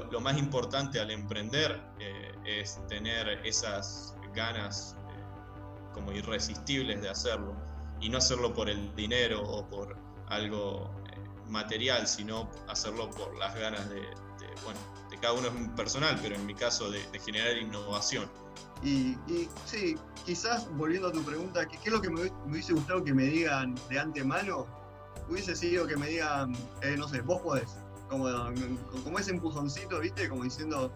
lo, más importante al emprender eh, es tener esas ganas eh, como irresistibles de hacerlo y no hacerlo por el dinero o por algo material, sino hacerlo por las ganas de, bueno, de cada uno es personal, pero en mi caso de, generar innovación. Y, sí, quizás volviendo a tu pregunta, ¿qué, es lo que me, hubiese gustado que me digan de antemano? Hubiese sido que me digan, eh, no sé, vos podés, como, como ese empujoncito, ¿viste? Como diciendo,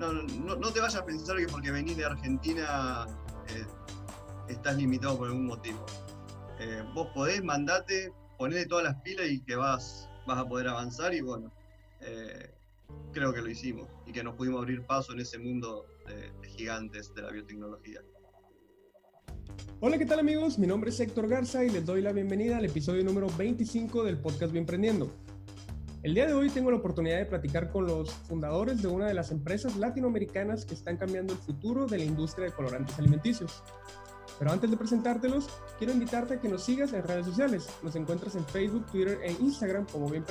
no, no, te vayas a pensar que porque venís de Argentina eh, estás limitado por algún motivo. Eh, vos podés, mandate, ponele todas las pilas y que vas, vas a poder avanzar y bueno, eh, creo que lo hicimos y que nos pudimos abrir paso en ese mundo de, gigantes de la biotecnología. Hola, ¿qué tal amigos? Mi nombre es Héctor Garza y les doy la bienvenida al episodio número 25 del podcast Bien Emprendiendo. El día de hoy tengo la oportunidad de platicar con los fundadores de una de las empresas latinoamericanas que están cambiando el futuro de la industria de colorantes alimenticios. Pero antes de presentártelos, quiero invitarte a que nos sigas en redes sociales. Nos encuentras en Facebook, Twitter e Instagram como Bien.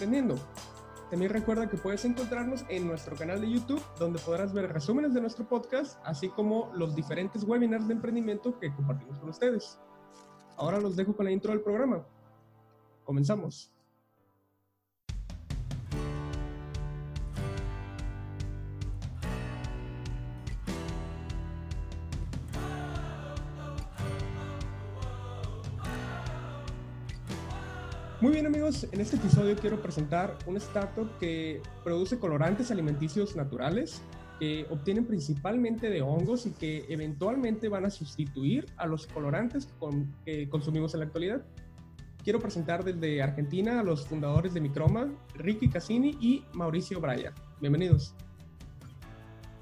También recuerda que puedes encontrarnos en nuestro canal de YouTube, donde podrás ver resúmenes de nuestro podcast, así como los diferentes webinars de emprendimiento que compartimos con ustedes. Ahora los dejo con la intro del programa. Comenzamos. Muy bien amigos, en este episodio quiero presentar un startup que produce colorantes alimenticios naturales que obtienen principalmente de hongos y que eventualmente van a sustituir a los colorantes que consumimos en la actualidad. Quiero presentar desde Argentina a los fundadores de Microma, Ricky Cassini y Mauricio Braya. Bienvenidos.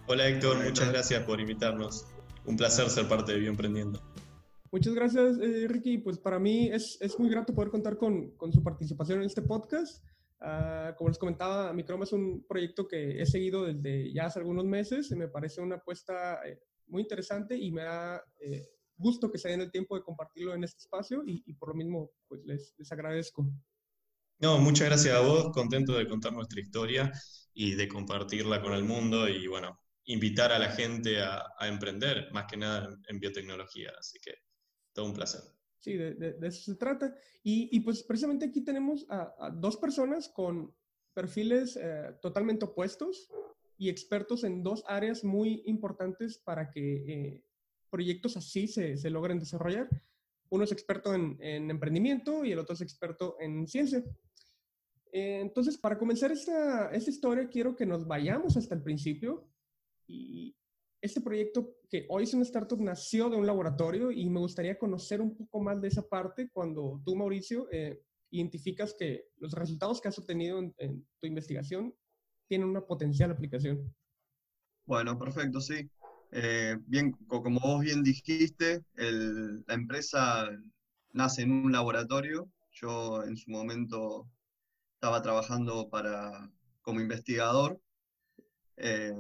Hola Héctor, muchas gracias por invitarnos. Un placer ser parte de Bioemprendiendo. Muchas gracias, eh, Ricky. Pues para mí es, es, muy grato poder contar con, con su participación en este podcast. Uh, como les comentaba, Microma es un proyecto que he seguido desde ya hace algunos meses y me parece una apuesta eh, muy interesante y me da eh, gusto que se den el tiempo de compartirlo en este espacio y, y por lo mismo pues les, les, agradezco. No, muchas gracias a vos, contento de contar nuestra historia y de compartirla con el mundo y bueno, invitar a la gente a, a emprender, más que nada en, en biotecnología. Así que todo un placer. Sí, de, eso se trata. Y, pues precisamente aquí tenemos a, dos personas con perfiles eh, totalmente opuestos y expertos en dos áreas muy importantes para que eh, proyectos así se, se, logren desarrollar. Uno es experto en, emprendimiento y el otro es experto en ciencia. Eh, entonces, para comenzar esta, esta historia, quiero que nos vayamos hasta el principio y, este proyecto que hoy es una startup nació de un laboratorio y me gustaría conocer un poco más de esa parte cuando tú, Mauricio, eh, identificas que los resultados que has obtenido en, tu investigación tienen una potencial aplicación. Bueno, perfecto, sí. Eh, bien, como vos bien dijiste, la empresa nace en un laboratorio. Yo en su momento estaba trabajando para, como investigador. Eh,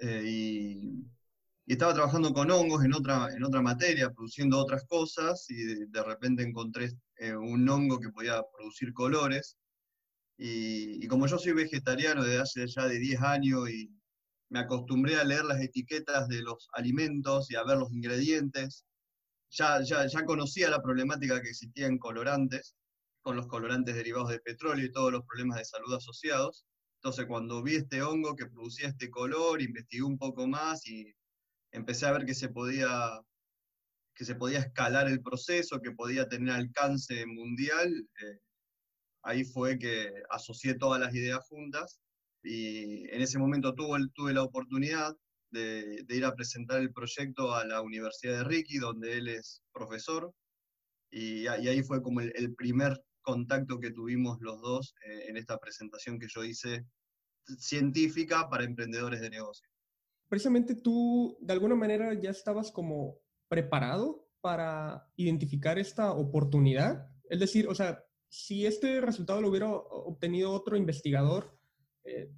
eh, y, estaba trabajando con hongos en otra, en otra materia, produciendo otras cosas, y de, repente encontré eh, un hongo que podía producir colores. Y, como yo soy vegetariano desde hace ya de 10 años y me acostumbré a leer las etiquetas de los alimentos y a ver los ingredientes, ya, ya, ya conocía la problemática que existía en colorantes, con los colorantes derivados de petróleo y todos los problemas de salud asociados. Entonces, cuando vi este hongo que producía este color, investigué un poco más y empecé a ver que se podía, que se podía escalar el proceso, que podía tener alcance mundial. Eh, ahí fue que asocié todas las ideas juntas y en ese momento tuve, tuve la oportunidad de, ir a presentar el proyecto a la Universidad de Ricky, donde él es profesor, y, ahí fue como el primer contacto que tuvimos los dos eh, en esta presentación que yo hice científica para emprendedores de negocio. Precisamente tú, de alguna manera, ya estabas como preparado para identificar esta oportunidad. Es decir, o sea, si este resultado lo hubiera obtenido otro investigador, eh,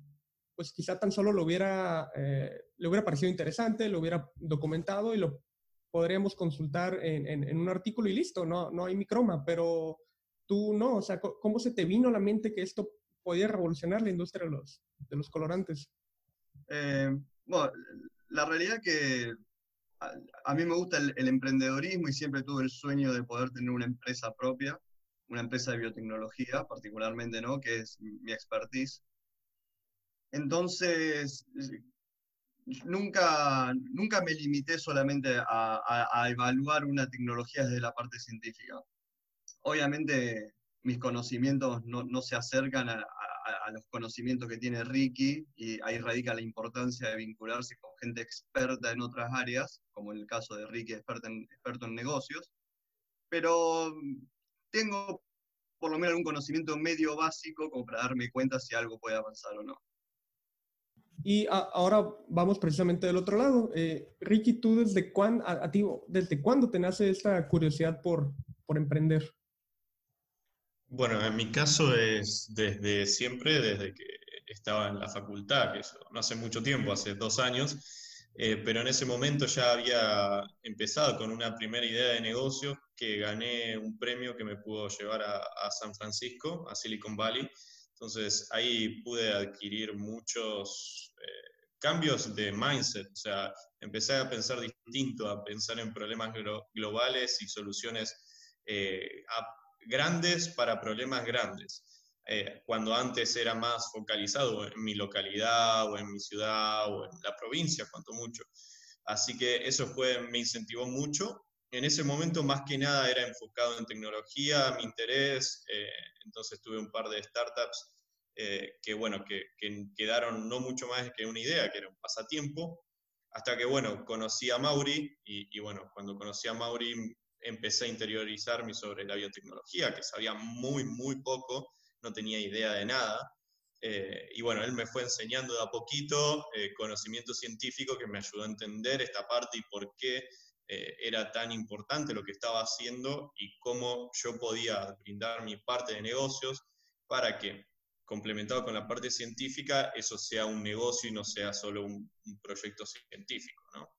pues quizá tan solo lo hubiera, eh, le hubiera parecido interesante, lo hubiera documentado y lo podríamos consultar en, en, un artículo y listo, no, no hay microma, pero tú no, o sea, ¿cómo se te vino a la mente que esto podía revolucionar la industria de los, de los colorantes? Eh, bueno, la realidad que a, mí me gusta el, emprendedorismo y siempre tuve el sueño de poder tener una empresa propia, una empresa de biotecnología particularmente, ¿no? Que es mi expertise. Entonces, nunca, nunca me limité solamente a, evaluar una tecnología desde la parte científica. Obviamente mis conocimientos no, no se acercan a, los conocimientos que tiene Ricky y ahí radica la importancia de vincularse con gente experta en otras áreas, como en el caso de Ricky, experto en, experto en negocios, pero tengo por lo menos un conocimiento medio básico como para darme cuenta si algo puede avanzar o no. Y ahora vamos precisamente del otro lado. Eh, Ricky, ¿tú desde ti, desde cuándo te nace esta curiosidad por, por emprender? Bueno, en mi caso es desde siempre, desde que estaba en la facultad, que eso no hace mucho tiempo, hace dos años, eh, pero en ese momento ya había empezado con una primera idea de negocio que gané un premio que me pudo llevar a, San Francisco, a Silicon Valley. Entonces ahí pude adquirir muchos eh, cambios de mindset, o sea, empecé a pensar distinto, a pensar en problemas globales y soluciones eh, grandes para problemas grandes. Eh, cuando antes era más focalizado en mi localidad o en mi ciudad o en la provincia, cuanto mucho. Así que eso fue, me incentivó mucho. En ese momento más que nada era enfocado en tecnología, mi interés, eh, entonces tuve un par de startups eh, que, bueno, que, quedaron no mucho más que una idea, que era un pasatiempo, hasta que, bueno, conocí a Mauri y, y bueno, cuando conocí a Mauri empecé a interiorizarme sobre la biotecnología, que sabía muy, muy poco, no tenía idea de nada. Eh, y bueno, él me fue enseñando de a poquito eh, conocimiento científico que me ayudó a entender esta parte y por qué eh, era tan importante lo que estaba haciendo y cómo yo podía brindar mi parte de negocios para que, complementado con la parte científica, eso sea un negocio y no sea solo un, un proyecto científico. ¿no?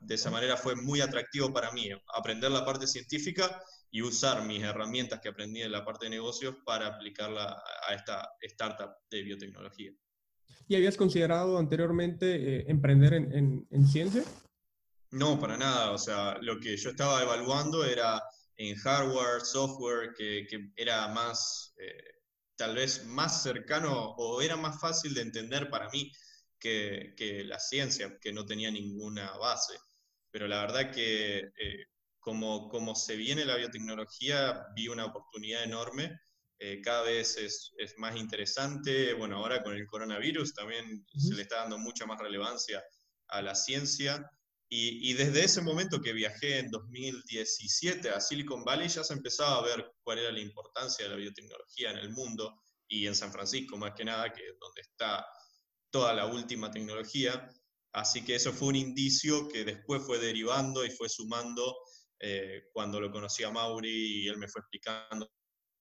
De esa manera fue muy atractivo para mí, aprender la parte científica y usar mis herramientas que aprendí en la parte de negocios para aplicarla a esta startup de biotecnología. ¿Y habías considerado anteriormente eh, emprender en, en, ciencia? No, para nada. O sea, lo que yo estaba evaluando era en hardware, software, que, que era más, eh, tal vez más cercano o era más fácil de entender para mí que, que la ciencia, que no tenía ninguna base pero la verdad que eh, como, como se viene la biotecnología, vi una oportunidad enorme. Eh, cada vez es, es, más interesante. Bueno, ahora con el coronavirus también se le está dando mucha más relevancia a la ciencia. Y, y, desde ese momento que viajé en 2017 a Silicon Valley ya se empezaba a ver cuál era la importancia de la biotecnología en el mundo y en San Francisco más que nada, que es donde está toda la última tecnología. Así que eso fue un indicio que después fue derivando y fue sumando eh, cuando lo conocí a Mauri y él me fue explicando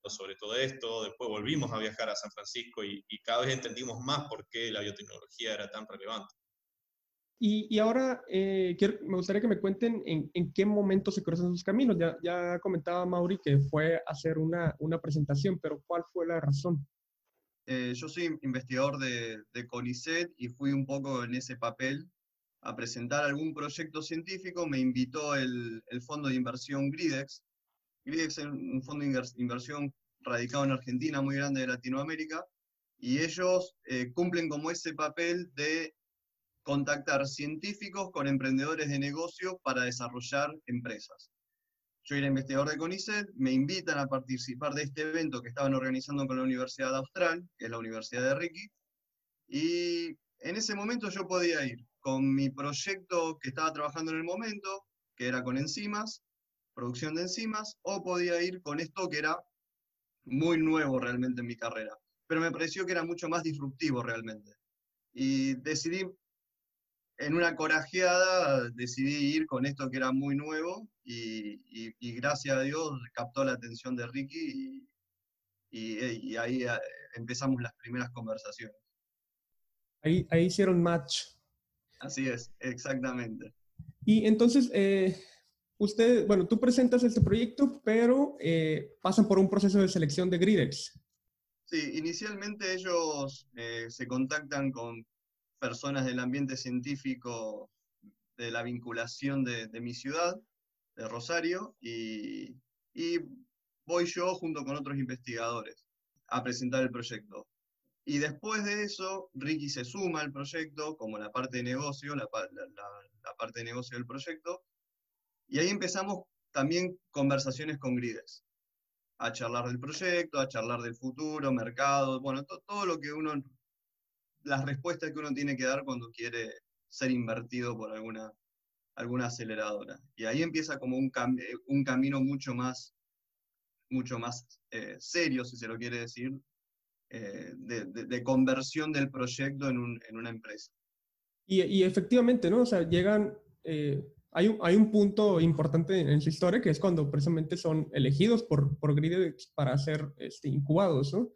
sobre todo esto. Después volvimos a viajar a San Francisco y, cada vez entendimos más por qué la biotecnología era tan relevante. Y, ahora eh, me gustaría que me cuenten en, qué momento se cruzan sus caminos. Ya, comentaba Mauri que fue a hacer una presentación, pero ¿cuál fue la razón? Eh, yo soy investigador de, CONICET y fui un poco en ese papel a presentar algún proyecto científico. Me invitó el, fondo de inversión Gridex. Gridex es un fondo de inversión radicado en Argentina, muy grande de Latinoamérica, y ellos eh, cumplen como ese papel de contactar científicos con emprendedores de negocio para desarrollar empresas. Yo era investigador de CONICET, me invitan a participar de este evento que estaban organizando con la Universidad Austral, que es la Universidad de Ricky, y en ese momento yo podía ir con mi proyecto que estaba trabajando en el momento, que era con enzimas, producción de enzimas, o podía ir con esto que era muy nuevo realmente en mi carrera, pero me pareció que era mucho más disruptivo realmente. Y decidí en una corajeada decidí ir con esto que era muy nuevo y, gracias a Dios captó la atención de Ricky y, ahí eh, empezamos las primeras conversaciones. Ahí, ahí hicieron match. Así es, exactamente. Y entonces, eh, usted, bueno, tú presentas este proyecto, pero eh, pasan por un proceso de selección de Gridex. Sí, inicialmente ellos eh, se contactan con personas del ambiente científico de la vinculación de, mi ciudad, de Rosario, y, voy yo junto con otros investigadores a presentar el proyecto. Y después de eso, Ricky se suma al proyecto como la parte de negocio, la, parte de negocio del proyecto, y ahí empezamos también conversaciones con Grides a charlar del proyecto, a charlar del futuro, mercado, bueno, todo lo que uno, las respuestas que uno tiene que dar cuando quiere ser invertido por alguna, alguna aceleradora. Y ahí empieza como un, un camino mucho más, mucho más eh, serio, si se lo quiere decir, eh, de, conversión del proyecto en, un, en una empresa. Y, y, efectivamente, ¿no? O sea, llegan eh, hay un, hay un punto importante en su historia que es cuando precisamente son elegidos por, por Gridex para ser este, incubados, ¿no?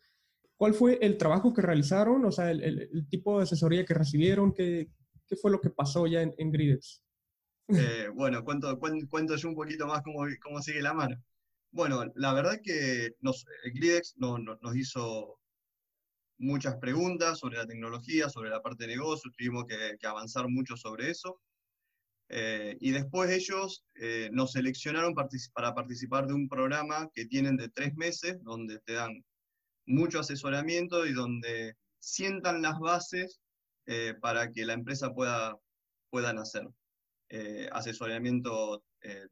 ¿Cuál fue el trabajo que realizaron? O sea, el, el, tipo de asesoría que recibieron, ¿qué, qué fue lo que pasó ya en, en Gridex? Eh, bueno, cuento, cuento, yo un poquito más cómo, cómo sigue la mano. Bueno, la verdad que nos, Gridex no, nos hizo muchas preguntas sobre la tecnología, sobre la parte de negocio, tuvimos que, que avanzar mucho sobre eso. Eh, y después ellos eh, nos seleccionaron para participar de un programa que tienen de tres meses, donde te dan mucho asesoramiento y donde sientan las bases eh, para que la empresa pueda, pueda nacer. asesoramiento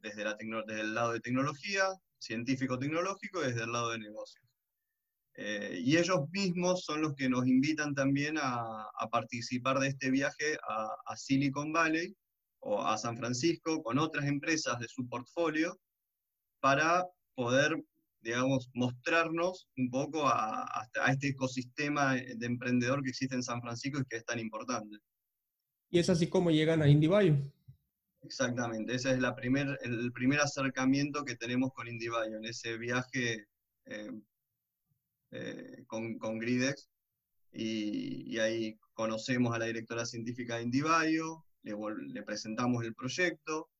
desde, la desde el lado de tecnología, científico-tecnológico y desde el lado de negocios. y ellos mismos son los que nos invitan también a, a participar de este viaje a, a Silicon Valley, o a San Francisco con otras empresas de su portfolio para poder, digamos, mostrarnos un poco a, este ecosistema de emprendedor que existe en San Francisco y que es tan importante. Y es así como llegan a IndieBio. Exactamente, ese es la primer, el primer acercamiento que tenemos con IndieBio, en ese viaje eh, eh, con, con, Gridex. Y, y, ahí conocemos a la directora científica de IndieBio, le, presentamos el proyecto,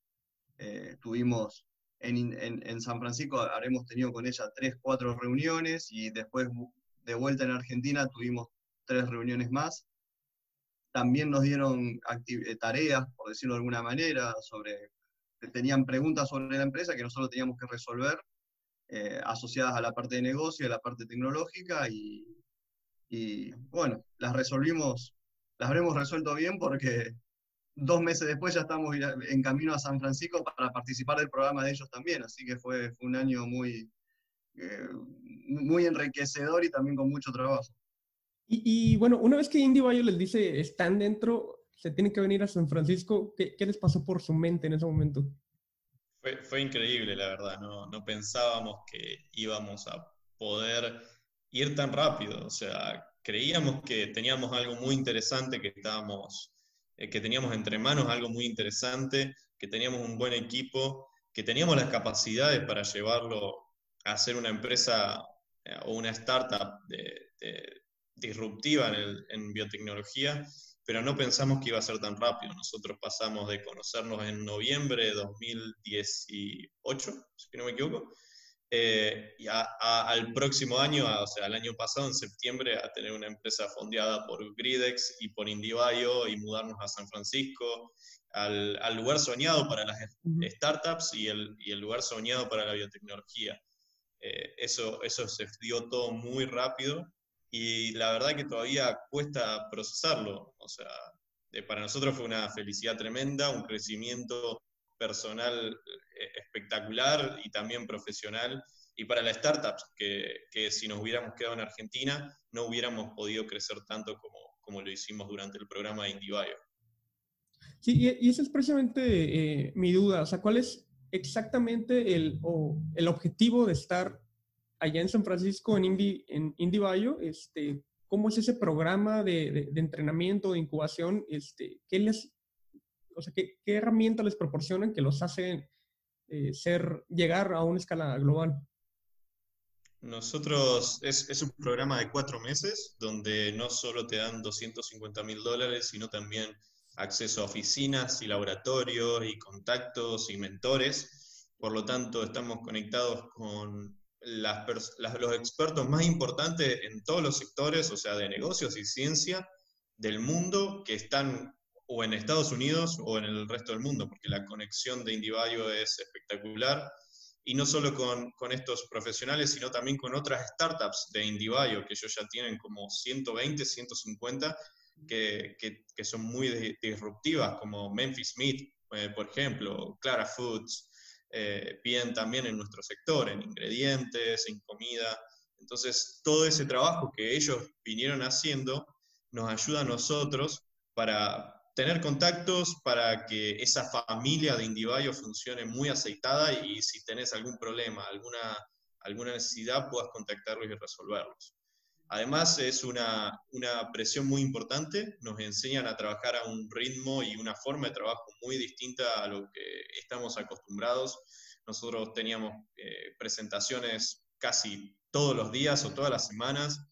eh, tuvimos en, en, San Francisco, habremos tenido con ella tres, cuatro reuniones y después de vuelta en Argentina tuvimos tres reuniones más. También nos dieron eh, tareas, por decirlo de alguna manera, sobre, tenían preguntas sobre la empresa que nosotros teníamos que resolver, eh, asociadas a la parte de negocio, a la parte tecnológica, y, y bueno, las resolvimos, las habremos resuelto bien porque dos meses después ya estamos en camino a San Francisco para participar del programa de ellos también, así que fue, un año muy, eh, muy enriquecedor y también con mucho trabajo. Y, bueno, una vez que Indy Bayo les dice están dentro, se tienen que venir a San Francisco, ¿qué, les pasó por su mente en ese momento? Fue, fue increíble, la verdad, no, no pensábamos que íbamos a poder ir tan rápido, o sea, creíamos que teníamos algo muy interesante que estábamos eh, que teníamos entre manos algo muy interesante, que teníamos un buen equipo, que teníamos las capacidades para llevarlo a ser una empresa eh, o una startup disruptiva en, biotecnología, pero no pensamos que iba a ser tan rápido. Nosotros pasamos de conocernos en noviembre de 2018, si no me equivoco, eh, y al próximo año, o sea, al año pasado, en septiembre, a tener una empresa fondeada por Gridex y por IndieBio y mudarnos a San Francisco, al, al lugar soñado para las startups y el, y el, lugar soñado para la biotecnología. Eh, eso, eso se dio todo muy rápido y la verdad que todavía cuesta procesarlo. O sea, para nosotros fue una felicidad tremenda, un crecimiento personal eh, espectacular y también profesional. Y para las startups, que, que, si nos hubiéramos quedado en Argentina, no hubiéramos podido crecer tanto como, como lo hicimos durante el programa de IndieBio. Sí, y, esa es precisamente eh, mi duda. O sea, ¿cuál es exactamente el, o el objetivo de estar allá en San Francisco en, Indie, en IndieBio? Este, ¿Cómo es ese programa de, de, entrenamiento, de incubación? Este, ¿Qué les o sea, ¿qué, herramientas les proporcionan que los hacen eh, ser, llegar a una escala global? Nosotros, es, es, un programa de cuatro meses donde no solo te dan 250 mil dólares, sino también acceso a oficinas y laboratorios y contactos y mentores. Por lo tanto, estamos conectados con los expertos más importantes en todos los sectores, o sea, de negocios y ciencia del mundo, que están o en Estados Unidos o en el resto del mundo, porque la conexión de Indivayo es espectacular. Y no solo con, con estos profesionales, sino también con otras startups de Indivayo, que ellos ya tienen como 120, 150, que, que, que son muy disruptivas, como Memphis Meat, eh, por ejemplo, Clara Foods, eh, también en nuestro sector, en ingredientes, en comida. Entonces, todo ese trabajo que ellos vinieron haciendo nos ayuda a nosotros para tener contactos, para que esa familia de Indivayo funcione muy aceitada y si tenés algún problema, alguna, alguna necesidad, puedas contactarlos y resolverlos. Además, es una, una, presión muy importante, nos enseñan a trabajar a un ritmo y una forma de trabajo muy distinta a lo que estamos acostumbrados. Nosotros teníamos eh, presentaciones casi todos los días o todas las semanas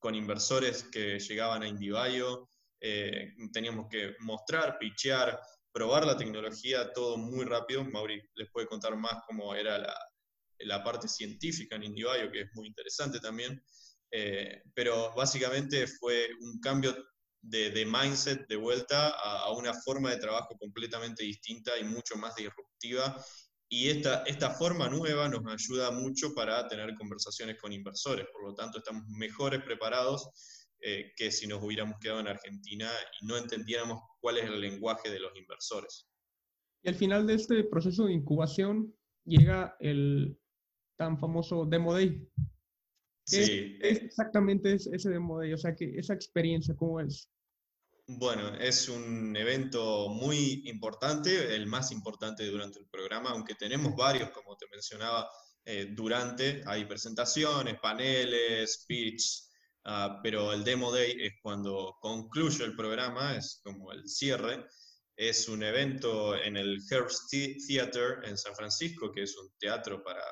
con inversores que llegaban a Indivayo, eh, teníamos que mostrar, pichear, probar la tecnología, todo muy rápido. Mauri les puede contar más cómo era la, la parte científica en Indivayo, que es muy interesante también. Eh, pero básicamente fue un cambio de, mindset de vuelta a, una forma de trabajo completamente distinta y mucho más disruptiva. Y esta, esta forma nueva nos ayuda mucho para tener conversaciones con inversores, por lo tanto estamos mejores preparados eh, que si nos hubiéramos quedado en Argentina y no entendiéramos cuál es el lenguaje de los inversores. Y al final de este proceso de incubación llega el tan famoso Demo Day, Sí. Es, exactamente ese demo de, o sea, que esa experiencia, ¿cómo es? Bueno, es un evento muy importante, el más importante durante el programa, aunque tenemos varios, como te mencionaba, eh, durante, hay presentaciones, paneles, speech, ah, pero el Demo Day es cuando concluye el programa, es como el cierre. Es un evento en el Herbst Theater en San Francisco, que es un teatro para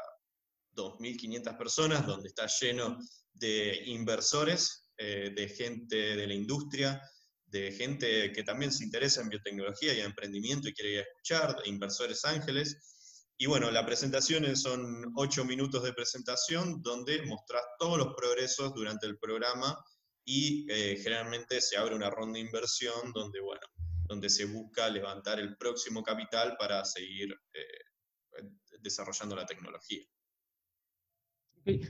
2.500 personas, donde está lleno de inversores, eh, de gente de la industria, de gente que también se interesa en biotecnología y en emprendimiento y quiere ir a escuchar, de inversores ángeles. Y bueno, la presentación son ocho minutos de presentación donde mostrás todos los progresos durante el programa y eh, generalmente se abre una ronda de inversión donde, bueno, donde se busca levantar el próximo capital para seguir eh, desarrollando la tecnología.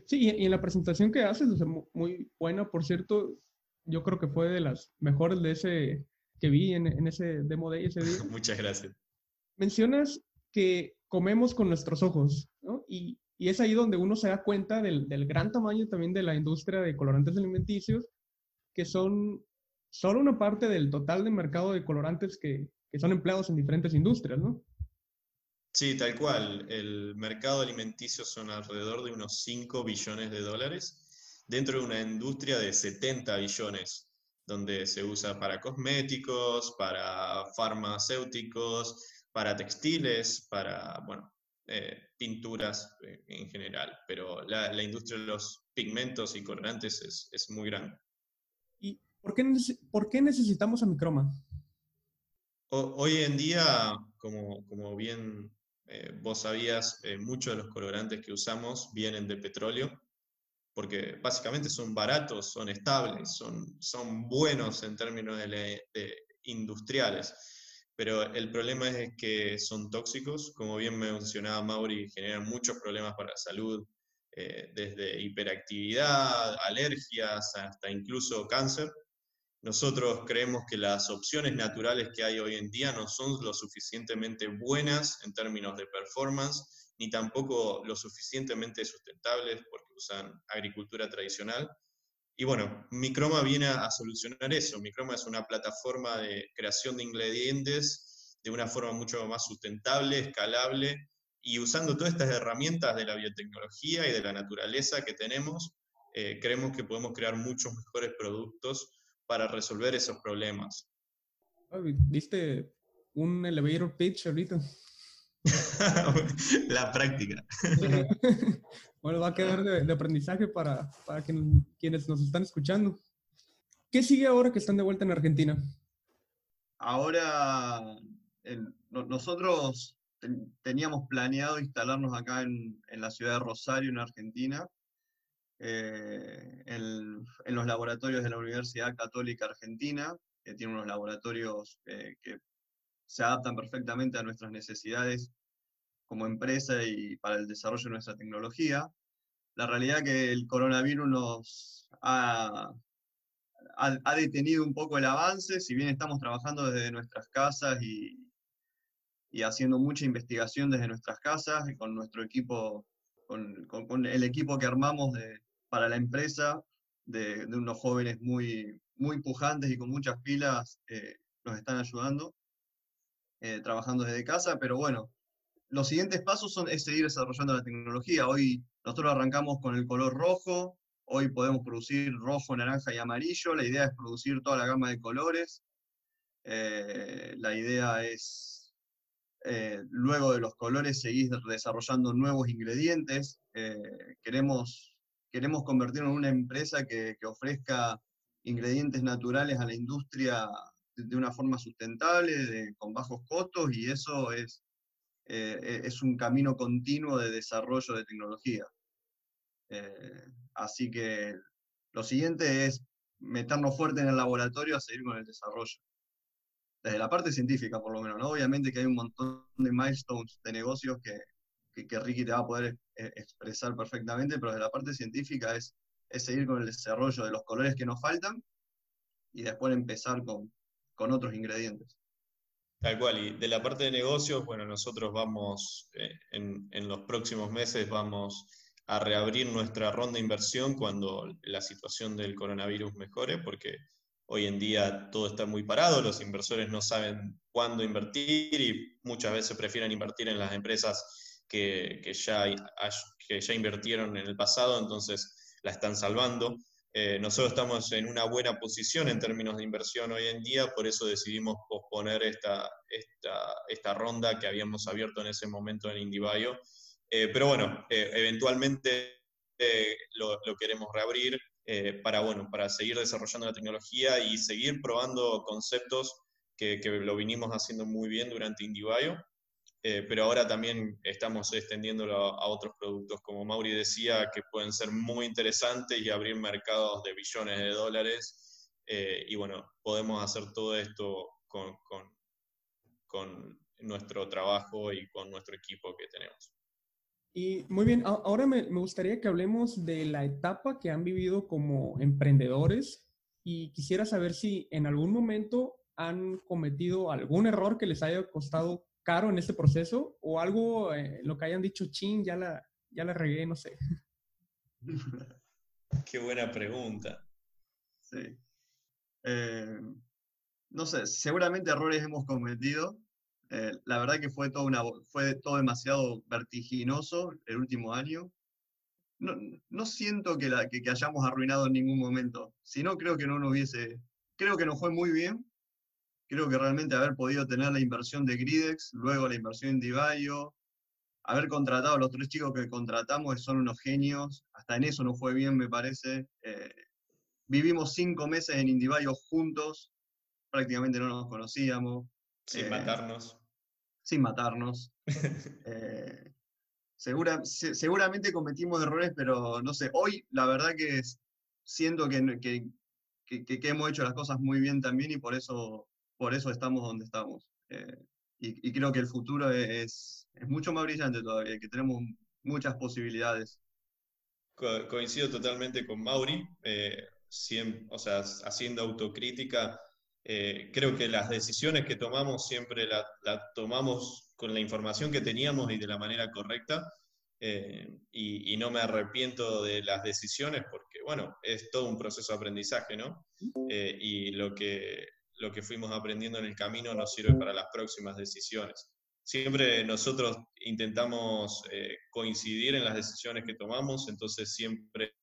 Sí, y en la presentación que haces, muy buena, por cierto, yo creo que fue de las mejores de ese que vi en, ese demo de ese día. Muchas gracias. Mencionas que comemos con nuestros ojos, ¿no? Y, y es ahí donde uno se da cuenta del, del, gran tamaño también de la industria de colorantes alimenticios, que son solo una parte del total de mercado de colorantes que, que son empleados en diferentes industrias, ¿no? Sí, tal cual. El mercado alimenticio son alrededor de unos 5 billones de dólares dentro de una industria de 70 billones, donde se usa para cosméticos, para farmacéuticos, para textiles, para, bueno, eh, pinturas en general. Pero la, industria de los pigmentos y colorantes es, muy grande. ¿Y por qué, por qué necesitamos a microma? hoy en día, como, como bien eh, vos sabías, eh, muchos de los colorantes que usamos vienen de petróleo, porque básicamente son baratos, son estables, son, son buenos en términos de, industriales. Pero el problema es que son tóxicos, como bien mencionaba Mauri, generan muchos problemas para la salud, eh, desde hiperactividad, alergias, hasta incluso cáncer. Nosotros creemos que las opciones naturales que hay hoy en día no son lo suficientemente buenas en términos de performance, ni tampoco lo suficientemente sustentables porque usan agricultura tradicional. Y bueno, Microma viene a solucionar eso. Microma es una plataforma de creación de ingredientes de una forma mucho más sustentable, escalable, y usando todas estas herramientas de la biotecnología y de la naturaleza que tenemos, eh, creemos que podemos crear muchos mejores productos para resolver esos problemas. Viste un elevator pitch ahorita. La práctica. bueno, va a quedar de, aprendizaje para, para quienes nos están escuchando. ¿Qué sigue ahora que están de vuelta en Argentina? Ahora, nosotros teníamos planeado instalarnos acá en, la ciudad de Rosario, en Argentina, eh, en, los laboratorios de la Universidad Católica Argentina, que tiene unos laboratorios eh, que se adaptan perfectamente a nuestras necesidades como empresa y para el desarrollo de nuestra tecnología. La realidad que el coronavirus nos ha, detenido un poco el avance, si bien estamos trabajando desde nuestras casas y, haciendo mucha investigación desde nuestras casas y con nuestro equipo, con, el equipo que armamos para la empresa, de, de, unos jóvenes muy, muy pujantes y con muchas pilas, eh, nos están ayudando, eh, trabajando desde casa, pero bueno, los siguientes pasos son es seguir desarrollando la tecnología. Hoy nosotros arrancamos con el color rojo, hoy podemos producir rojo, naranja y amarillo, la idea es producir toda la gama de colores, eh, la idea es eh, luego de los colores seguir desarrollando nuevos ingredientes. Queremos, queremos convertirnos en una empresa que, ofrezca ingredientes naturales a la industria de, una forma sustentable, con bajos costos, y eso es, eh, e, es un camino continuo de desarrollo de tecnología. así que lo siguiente es meternos fuerte en el laboratorio a seguir con el desarrollo desde la parte científica por lo menos, ¿no? Obviamente que hay un montón de milestones de negocios que, que, Ricky te va a poder eh, expresar perfectamente, pero desde la parte científica es, es seguir con el desarrollo de los colores que nos faltan y después empezar con, con otros ingredientes. Tal cual, y de la parte de negocios, bueno, nosotros vamos, eh, en, en, los próximos meses vamos a reabrir nuestra ronda de inversión cuando la situación del coronavirus mejore, porque Hoy en día todo está muy parado, los inversores no saben cuándo invertir y muchas veces prefieren invertir en las empresas que, ya, que ya invirtieron en el pasado, entonces la están salvando. Eh, nosotros estamos en una buena posición en términos de inversión hoy en día, por eso decidimos posponer esta, esta, esta ronda que habíamos abierto en ese momento en IndieBio. Eh, pero bueno, eh, eventualmente lo, lo, queremos reabrir. Eh, para, bueno, para seguir desarrollando la tecnología y seguir probando conceptos que, que lo vinimos haciendo muy bien durante IndieBio, eh, pero ahora también estamos extendiéndolo a, otros productos, como Mauri decía, que pueden ser muy interesantes y abrir mercados de billones de dólares. Eh, y bueno, podemos hacer todo esto con, con, con nuestro trabajo y con nuestro equipo que tenemos. Y muy bien, ahora me, gustaría que hablemos de la etapa que han vivido como emprendedores y quisiera saber si en algún momento han cometido algún error que les haya costado caro en este proceso o algo, eh, lo que hayan dicho, chin, ya la, ya la regué, no sé. Qué buena pregunta. Sí. Eh, no sé, seguramente errores hemos cometido, eh, la verdad que fue todo, una, fue todo demasiado vertiginoso el último año. No, no siento que, la, que, hayamos arruinado en ningún momento, sino creo que no nos hubiese, creo que nos fue muy bien. Creo que realmente haber podido tener la inversión de Gridex, luego la inversión en Divayo, haber contratado a los tres chicos que contratamos, son unos genios, hasta en eso nos fue bien, me parece. Eh, vivimos cinco meses en Indivayo juntos, prácticamente no nos conocíamos. Sin eh, matarnos sin matarnos. Eh, segura, seguramente cometimos errores, pero no sé, hoy la verdad que siento que, que, que, hemos hecho las cosas muy bien también y por eso, por eso estamos donde estamos. Eh, y, creo que el futuro es, es mucho más brillante todavía, que tenemos muchas posibilidades. coincido totalmente con Mauri, eh, o sea, haciendo autocrítica eh, creo que las decisiones que tomamos siempre las la tomamos con la información que teníamos y de la manera correcta. Eh, y, no me arrepiento de las decisiones porque, bueno, es todo un proceso de aprendizaje, ¿no? Eh, y lo que, lo que fuimos aprendiendo en el camino nos sirve para las próximas decisiones. Siempre nosotros intentamos coincidir en las decisiones que tomamos, entonces siempre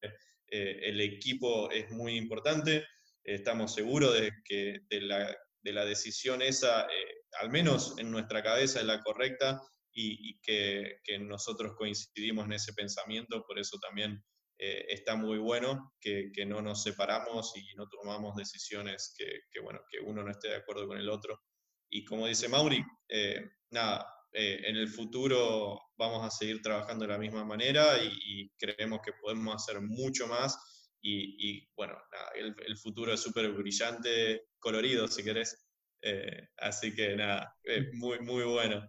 el equipo es muy importante estamos seguros de que de la, decisión esa, eh, al menos en nuestra cabeza, es la correcta y, que, nosotros coincidimos en ese pensamiento, por eso también eh, está muy bueno que, no nos separamos y no tomamos decisiones que, bueno, que uno no esté de acuerdo con el otro. Y como dice Mauri, eh, nada, eh, en el futuro vamos a seguir trabajando de la misma manera y, creemos que podemos hacer mucho más. Y, bueno, el, futuro es súper brillante, colorido, si querés. Eh, así que nada, es muy, muy bueno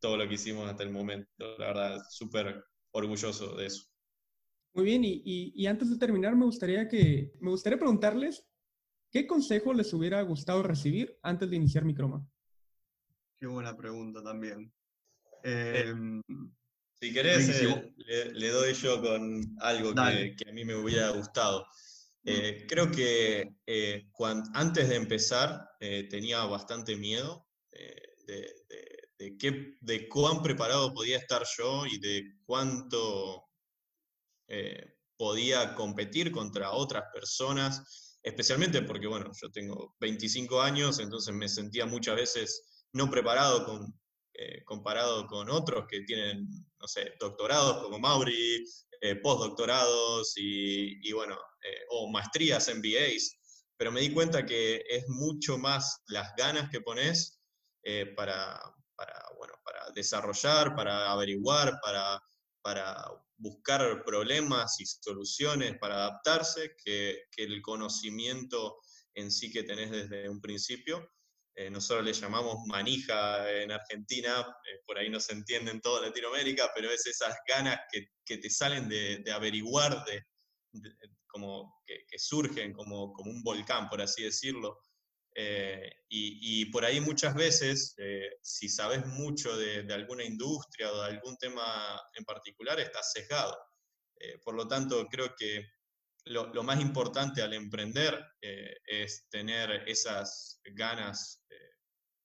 todo lo que hicimos hasta el momento. La verdad, súper orgulloso de eso. Muy bien, y, y, antes de terminar, me gustaría, que, me gustaría preguntarles qué consejo les hubiera gustado recibir antes de iniciar Microma. Qué buena pregunta también. Eh, em, si querés, eh, le, doy yo con algo que, a mí me hubiera gustado. Mm. Eh, creo que antes de empezar tenía bastante miedo de, de, de cuán preparado podía estar yo y de cuánto podía competir contra otras personas, especialmente porque, bueno, yo tengo 25 años, entonces me sentía muchas veces no preparado con, eh, comparado con otros que tienen, no sé, doctorados como Mauri, eh, postdoctorados y, bueno, eh, o maestrías, MBAs, pero me di cuenta que es mucho más las ganas que pones para, para, bueno, para desarrollar, para averiguar, para, para buscar problemas y soluciones, para adaptarse, que, que el conocimiento en sí que tenés desde un principio. Eh, nosotros le llamamos manija en Argentina, eh, por ahí no se entiende en toda Latinoamérica, pero es esas ganas que, te salen de, averiguar, de, como que, surgen como, como, un volcán, por así decirlo. Eh, y, por ahí muchas veces, si sabes mucho de, alguna industria o de algún tema en particular, estás sesgado. por lo tanto, creo que lo, más importante al emprender es tener esas ganas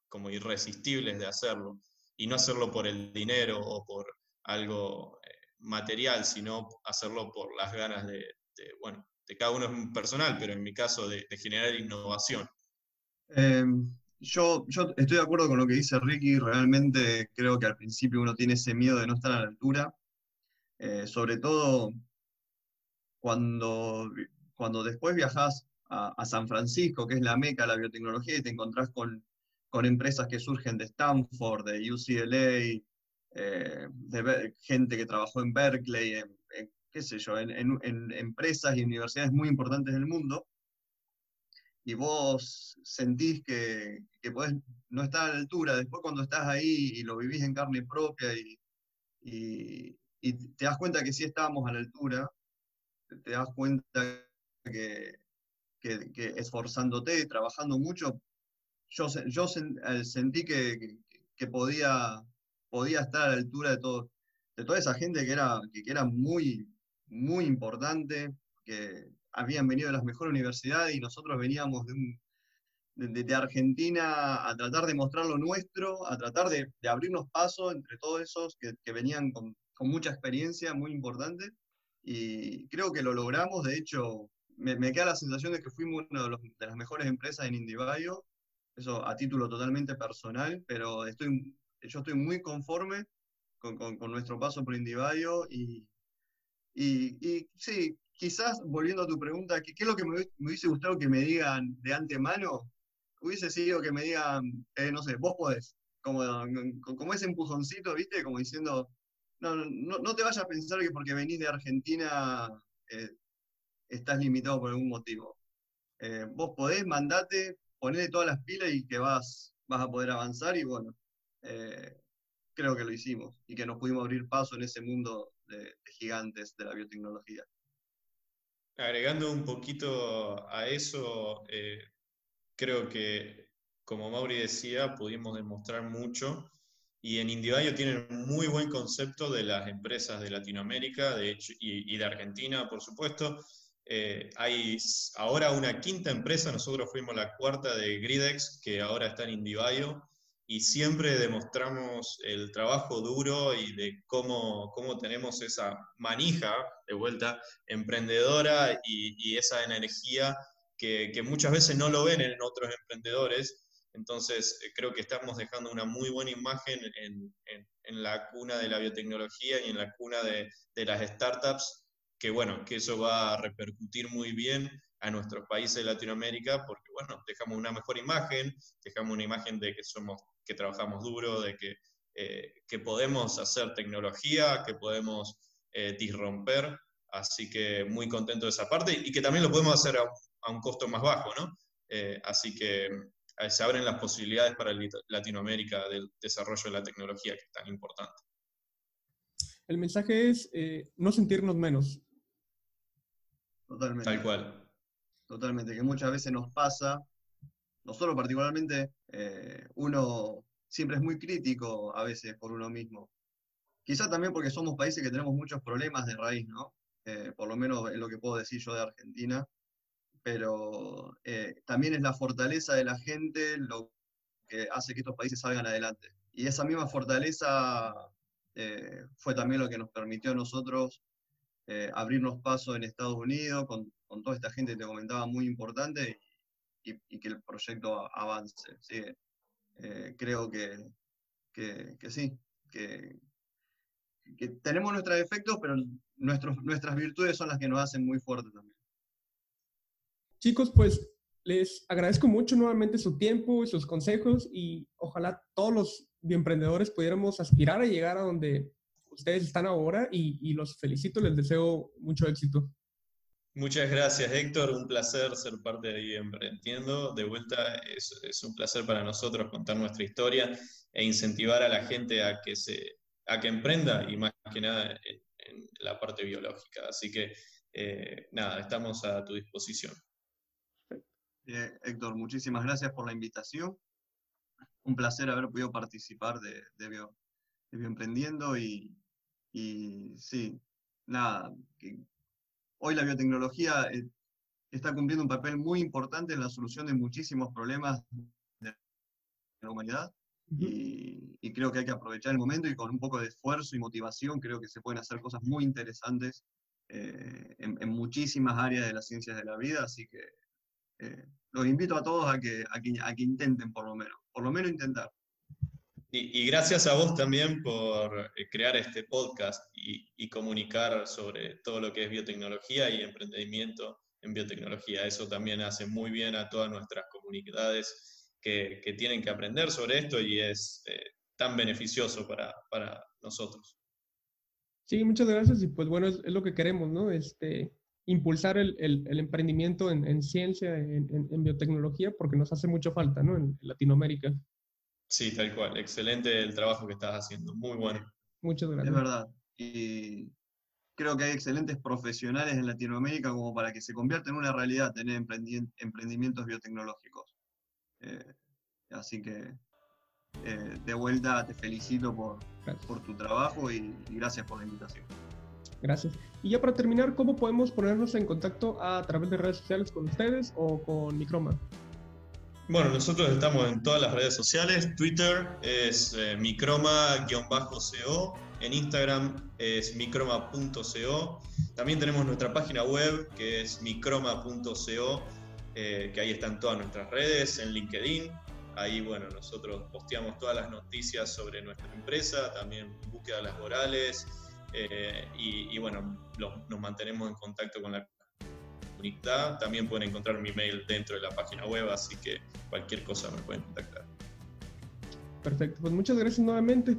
como irresistibles de hacerlo y no hacerlo por el dinero o por algo eh, material, sino hacerlo por las ganas de, bueno, de cada uno personal, pero en mi caso de, generar innovación. Em, yo, estoy de acuerdo con lo que dice Ricky, realmente creo que al principio uno tiene ese miedo de no estar a la altura, eh, sobre todo cuando, cuando después viajas a, San Francisco, que es la meca de la biotecnología, y te encontrás con con empresas que surgen de Stanford, de UCLA, eh, de gente que trabajó en Berkeley, qué sé yo, en, empresas y universidades muy importantes del mundo, y vos sentís que, que podés no estar a la altura, después cuando estás ahí y lo vivís en carne propia y, te das cuenta que sí estábamos a la altura, te das cuenta que, que esforzándote, trabajando mucho, yo, yo eh, sentí que, que, podía, podía estar a la altura de, todo, de toda esa gente que era, que, era muy, muy importante, que habían venido de las mejores universidades y nosotros veníamos de, de, Argentina a tratar de mostrar lo nuestro, a tratar de, de abrirnos paso entre todos esos que, que venían con, con, mucha experiencia muy importante. Y creo que lo logramos, de hecho, me, me queda la sensación de que fuimos una de, de las mejores empresas en Indivio eso a título totalmente personal, pero estoy, yo estoy muy conforme con, con, nuestro paso por Indivadio y, y, sí, quizás volviendo a tu pregunta, ¿qué, es lo que me, hubiese gustado que me digan de antemano? Hubiese sido que me digan, eh, no sé, vos podés, como, ese empujoncito, ¿viste? Como diciendo, no, no, no te vayas a pensar que porque venís de Argentina eh, estás limitado por algún motivo. Eh, vos podés, mandate, ponerle todas las pilas y que vas, vas a poder avanzar y bueno, creo que lo hicimos y que nos pudimos abrir paso en ese mundo de, gigantes de la biotecnología. Agregando un poquito a eso, eh, creo que, como Mauri decía, pudimos demostrar mucho y en Indivio tienen muy buen concepto de las empresas de Latinoamérica de hecho, y, de Argentina, por supuesto, eh, hay ahora una quinta empresa, nosotros fuimos la cuarta de Gridex, que ahora está en Indivio, y siempre demostramos el trabajo duro y de cómo, cómo tenemos esa manija, de vuelta, emprendedora y, esa energía que, que, muchas veces no lo ven en otros emprendedores. Entonces, eh, creo que estamos dejando una muy buena imagen en, en, en la cuna de la biotecnología y en la cuna de, de las startups que bueno, que eso va a repercutir muy bien a nuestros países de Latinoamérica, porque bueno, dejamos una mejor imagen, dejamos una imagen de que somos, que trabajamos duro, de que que podemos hacer tecnología, que podemos disromper, así que muy contento de esa parte y que también lo podemos hacer a, un costo más bajo, ¿no? así que se abren las posibilidades para Latinoamérica del desarrollo de la tecnología, que es tan importante. El mensaje es no sentirnos menos. Totalmente. Tal cual. Totalmente, que muchas veces nos pasa, nosotros particularmente, eh, uno siempre es muy crítico a veces por uno mismo. Quizá también porque somos países que tenemos muchos problemas de raíz, ¿no? Eh, por lo menos es lo que puedo decir yo de Argentina, pero eh, también es la fortaleza de la gente lo que hace que estos países salgan adelante. Y esa misma fortaleza fue también lo que nos permitió a nosotros abrirnos paso en Estados Unidos, con, con toda esta gente que te comentaba muy importante y, que el proyecto avance. ¿sí? Eh, creo que, que, sí, que, que, tenemos nuestros defectos, pero nuestros, nuestras virtudes son las que nos hacen muy fuertes también. Chicos, pues les agradezco mucho nuevamente su tiempo y sus consejos y ojalá todos los emprendedores pudiéramos aspirar a llegar a donde ustedes están ahora y, y los felicito, les deseo mucho éxito. Muchas gracias, Héctor. Un placer ser parte de Emprendiendo. De vuelta, es, un placer para nosotros contar nuestra historia e incentivar a la gente a que, se, a que emprenda y más que nada en, la parte biológica. Así que, eh, nada, estamos a tu disposición. Héctor, muchísimas gracias por la invitación. Un placer haber podido participar de, de, Bio, Bioemprendiendo y, y sí, nada, que, Hoy la biotecnología eh, está cumpliendo un papel muy importante en la solución de muchísimos problemas de la humanidad y, creo que hay que aprovechar el momento y con un poco de esfuerzo y motivación creo que se pueden hacer cosas muy interesantes eh, en, muchísimas áreas de las ciencias de la vida, así que eh, los invito a todos a que, a que intenten por lo menos, por lo menos intentar. Y, gracias a vos también por eh, crear este podcast y, comunicar sobre todo lo que es biotecnología y emprendimiento en biotecnología. Eso también hace muy bien a todas nuestras comunidades que, tienen que aprender sobre esto y es eh, tan beneficioso para, nosotros. Sí, muchas gracias y pues bueno, es, lo que queremos, ¿no? Este, impulsar el, emprendimiento en, ciencia, en, en, biotecnología, porque nos hace mucho falta, ¿no? En Latinoamérica. Sí, tal cual. Excelente el trabajo que estás haciendo. Muy bueno. Muchas gracias. Es verdad. Y creo que hay excelentes profesionales en Latinoamérica como para que se convierta en una realidad tener emprendimientos biotecnológicos. Eh, así que eh, de vuelta te felicito por, por tu trabajo y, y, gracias por la invitación. Gracias. Y ya para terminar, ¿cómo podemos ponernos en contacto a través de redes sociales con ustedes o con Microma? Bueno, nosotros estamos en todas las redes sociales. Twitter es eh, microma-co. En Instagram es microma.co. También tenemos nuestra página web que es microma.co, eh, que ahí están todas nuestras redes, en LinkedIn. Ahí, bueno, nosotros posteamos todas las noticias sobre nuestra empresa, también búsquedas laborales. Eh, y, bueno, nos mantenemos en contacto con la también pueden encontrar mi mail dentro de la página web, así que cualquier cosa me pueden contactar. Perfecto, pues muchas gracias nuevamente.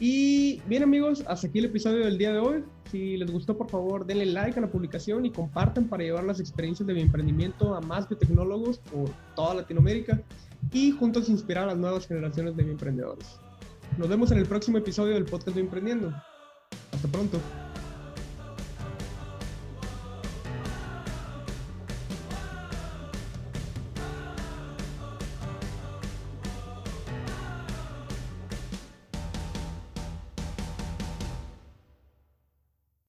Y bien amigos, hasta aquí el episodio del día de hoy. Si les gustó, por favor, denle like a la publicación y compartan para llevar las experiencias de mi emprendimiento a más biotecnólogos por toda Latinoamérica y juntos inspirar a las nuevas generaciones de emprendedores. Nos vemos en el próximo episodio del podcast de Emprendiendo. Hasta pronto.